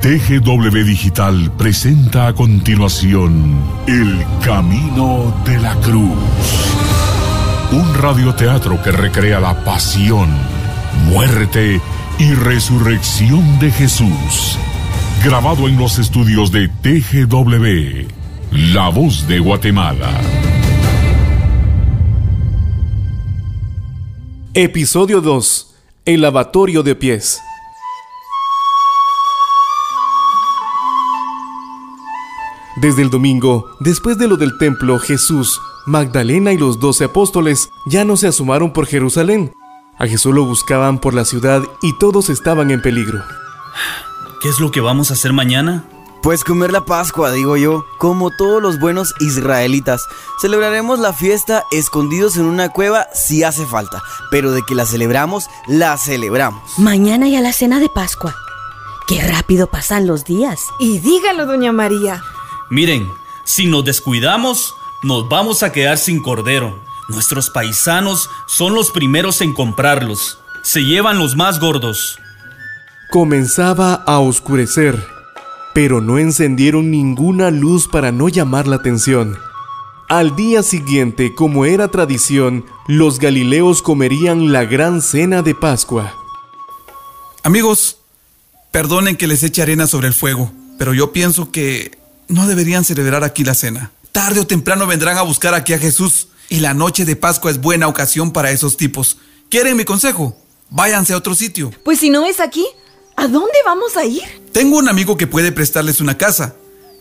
TGW Digital presenta a continuación El Camino de la Cruz. Un radioteatro que recrea la pasión, muerte y resurrección de Jesús. Grabado en los estudios de TGW, La Voz de Guatemala. Episodio 2. El lavatorio de pies. Desde el domingo, después de lo del templo, Jesús, Magdalena y los doce apóstoles ya no se asomaron por Jerusalén. A Jesús lo buscaban por la ciudad y todos estaban en peligro. ¿Qué es lo que vamos a hacer mañana? Pues comer la Pascua, digo yo, como todos los buenos israelitas. Celebraremos la fiesta escondidos en una cueva si hace falta, pero de que la celebramos, la celebramos. Mañana ya la cena de Pascua. Qué rápido pasan los días. Y dígalo, doña María. Miren, si nos descuidamos, nos vamos a quedar sin cordero. Nuestros paisanos son los primeros en comprarlos. Se llevan los más gordos. Comenzaba a oscurecer, pero no encendieron ninguna luz para no llamar la atención. Al día siguiente, como era tradición, los galileos comerían la gran cena de Pascua. Amigos, perdonen que les eche arena sobre el fuego, pero yo pienso que no deberían celebrar aquí la cena. Tarde o temprano vendrán a buscar aquí a Jesús y la noche de Pascua es buena ocasión para esos tipos. ¿Quieren mi consejo? Váyanse a otro sitio. Pues si no es aquí, ¿a dónde vamos a ir? Tengo un amigo que puede prestarles una casa.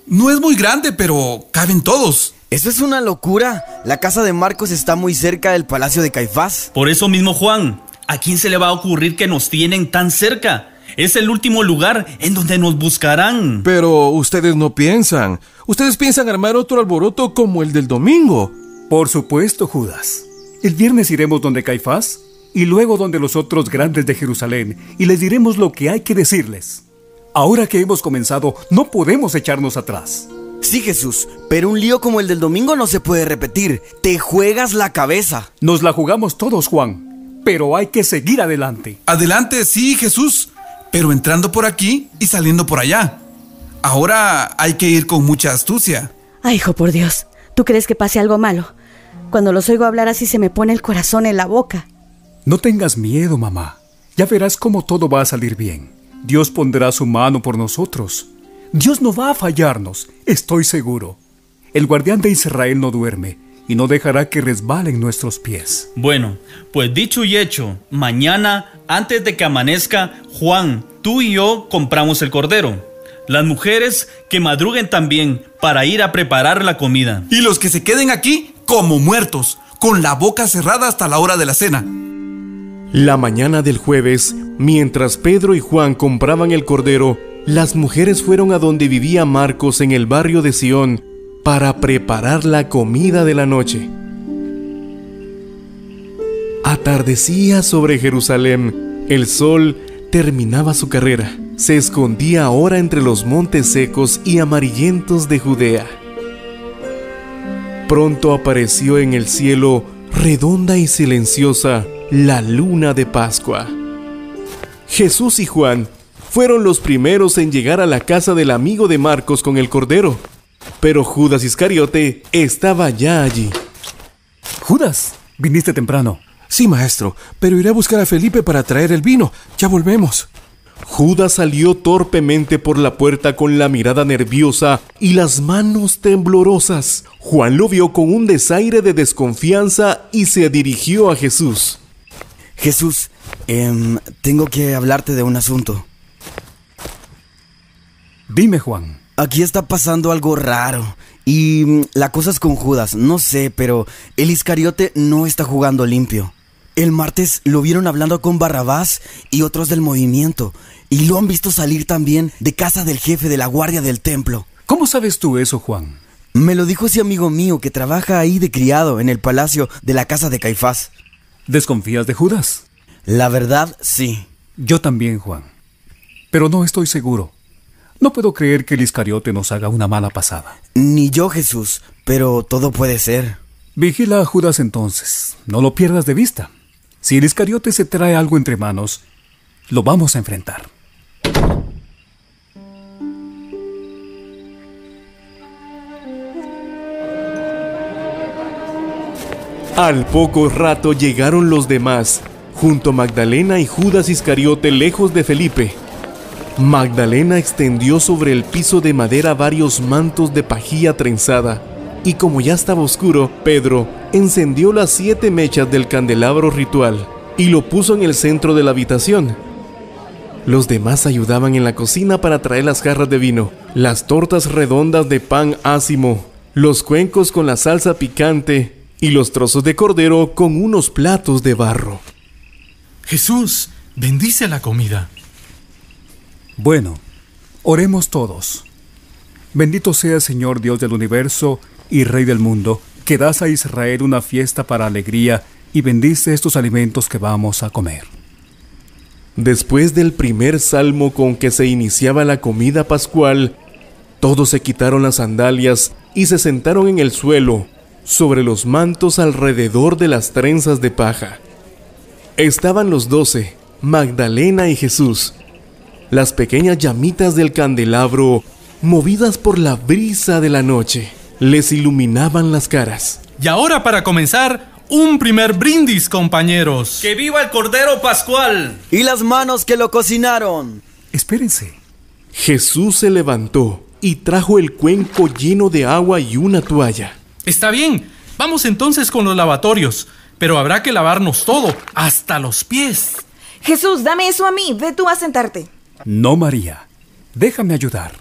No es muy grande, pero caben todos. Eso es una locura. La casa de Marcos está muy cerca del palacio de Caifás. Por eso mismo, Juan, ¿a quién se le va a ocurrir que nos tienen tan cerca? Es el último lugar en donde nos buscarán. Pero ustedes no piensan. Ustedes piensan armar otro alboroto como el del domingo. Por supuesto, Judas. El viernes iremos donde Caifás y luego donde los otros grandes de Jerusalén y les diremos lo que hay que decirles. Ahora que hemos comenzado, no podemos echarnos atrás. Sí, Jesús, pero un lío como el del domingo no se puede repetir. Te juegas la cabeza. Nos la jugamos todos, Juan, pero hay que seguir adelante. Adelante, sí, Jesús, pero entrando por aquí y saliendo por allá. Ahora hay que ir con mucha astucia. Ay, hijo, por Dios, ¿tú crees que pase algo malo? Cuando los oigo hablar así se me pone el corazón en la boca. No tengas miedo, mamá. Ya verás cómo todo va a salir bien. Dios pondrá su mano por nosotros. Dios no va a fallarnos, estoy seguro. El guardián de Israel no duerme y no dejará que resbalen nuestros pies. Bueno, pues dicho y hecho, mañana, antes de que amanezca, Juan, tú y yo compramos el cordero. Las mujeres que madruguen también para ir a preparar la comida. Y los que se queden aquí como muertos, con la boca cerrada hasta la hora de la cena. La mañana del jueves, mientras Pedro y Juan compraban el cordero, las mujeres fueron a donde vivía Marcos en el barrio de Sión para preparar la comida de la noche. Atardecía sobre Jerusalén, el sol terminaba su carrera, se escondía ahora entre los montes secos y amarillentos de Judea. Pronto apareció en el cielo, redonda y silenciosa, la luna de Pascua. Jesús y Juan fueron los primeros en llegar a la casa del amigo de Marcos con el cordero, pero Judas Iscariote estaba ya allí. Judas, viniste temprano. Sí, maestro, pero iré a buscar a Felipe para traer el vino. Ya volvemos. Judas salió torpemente por la puerta con la mirada nerviosa y las manos temblorosas. Juan lo vio con un desaire de desconfianza y se dirigió a Jesús. Jesús, em, tengo que hablarte de un asunto. Dime, Juan. Aquí está pasando algo raro. Y mm, la cosa es con Judas, no sé, pero el Iscariote no está jugando limpio. El martes lo vieron hablando con Barrabás y otros del movimiento, y lo han visto salir también de casa del jefe de la guardia del templo. ¿Cómo sabes tú eso, Juan? Me lo dijo ese amigo mío que trabaja ahí de criado en el palacio de la casa de Caifás. ¿Desconfías de Judas? La verdad, sí. Yo también, Juan. Pero no estoy seguro. No puedo creer que el Iscariote nos haga una mala pasada. Ni yo, Jesús, pero todo puede ser. Vigila a Judas entonces, no lo pierdas de vista. Si el Iscariote se trae algo entre manos, lo vamos a enfrentar. Al poco rato llegaron los demás, junto a Magdalena y Judas Iscariote lejos de Felipe. Magdalena extendió sobre el piso de madera varios mantos de pajilla trenzada, y como ya estaba oscuro, Pedro encendió las siete mechas del candelabro ritual y lo puso en el centro de la habitación. Los demás ayudaban en la cocina para traer las jarras de vino, las tortas redondas de pan ácimo, los cuencos con la salsa picante y los trozos de cordero con unos platos de barro. Jesús, bendice la comida. Bueno, oremos todos. Bendito sea Señor Dios del universo y Rey del mundo, que das a Israel una fiesta para alegría y bendice estos alimentos que vamos a comer. Después del primer salmo con que se iniciaba la comida pascual, todos se quitaron las sandalias y se sentaron en el suelo, sobre los mantos alrededor de las trenzas de paja. Estaban los doce, Magdalena y Jesús. Las pequeñas llamitas del candelabro, movidas por la brisa de la noche, les iluminaban las caras. Y ahora para comenzar, un primer brindis, compañeros. ¡Que viva el Cordero Pascual! Y las manos que lo cocinaron. Espérense. Jesús se levantó y trajo el cuenco lleno de agua y una toalla. Está bien, vamos entonces con los lavatorios, pero habrá que lavarnos todo, hasta los pies. Jesús, dame eso a mí, ve tú a sentarte. No, María. Déjame ayudar.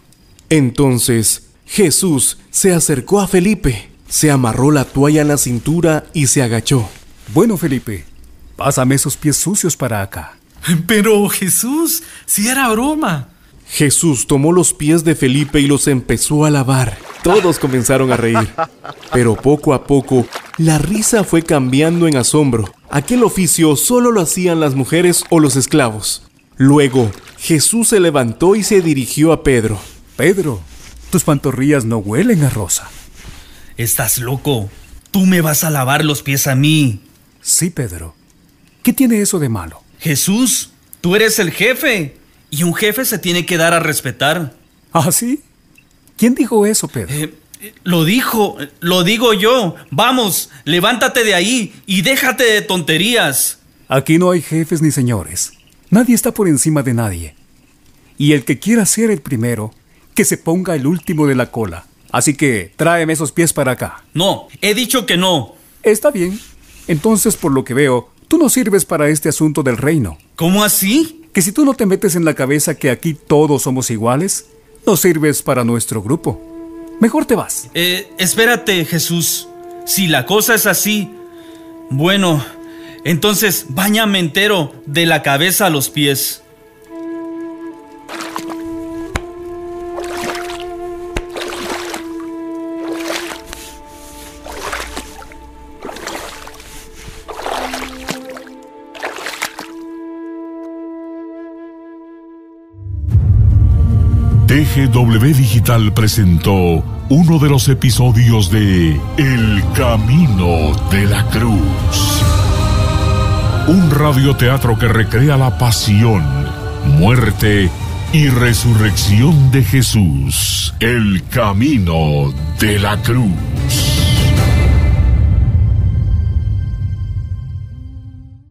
Entonces Jesús se acercó a Felipe, se amarró la toalla en la cintura y se agachó. Bueno, Felipe, pásame esos pies sucios para acá. Pero Jesús, si era broma. Jesús tomó los pies de Felipe y los empezó a lavar. Todos comenzaron a reír. Pero poco a poco, la risa fue cambiando en asombro. Aquel oficio solo lo hacían las mujeres o los esclavos. Luego, Jesús se levantó y se dirigió a Pedro. Pedro, tus pantorrillas no huelen a rosa. Estás loco. Tú me vas a lavar los pies a mí. Sí, Pedro. ¿Qué tiene eso de malo? Jesús, tú eres el jefe. Y un jefe se tiene que dar a respetar. ¿Ah, sí? ¿Quién dijo eso, Pedro? Eh, lo dijo, lo digo yo. Vamos, levántate de ahí y déjate de tonterías. Aquí no hay jefes ni señores. Nadie está por encima de nadie. Y el que quiera ser el primero, que se ponga el último de la cola. Así que tráeme esos pies para acá. No, he dicho que no. Está bien. Entonces, por lo que veo, tú no sirves para este asunto del reino. ¿Cómo así? Que si tú no te metes en la cabeza que aquí todos somos iguales, no sirves para nuestro grupo. Mejor te vas. Eh, espérate, Jesús. Si la cosa es así, bueno, entonces bañame entero de la cabeza a los pies. TGW Digital presentó uno de los episodios de El Camino de la Cruz. Un radioteatro que recrea la pasión, muerte y resurrección de Jesús. El Camino de la Cruz.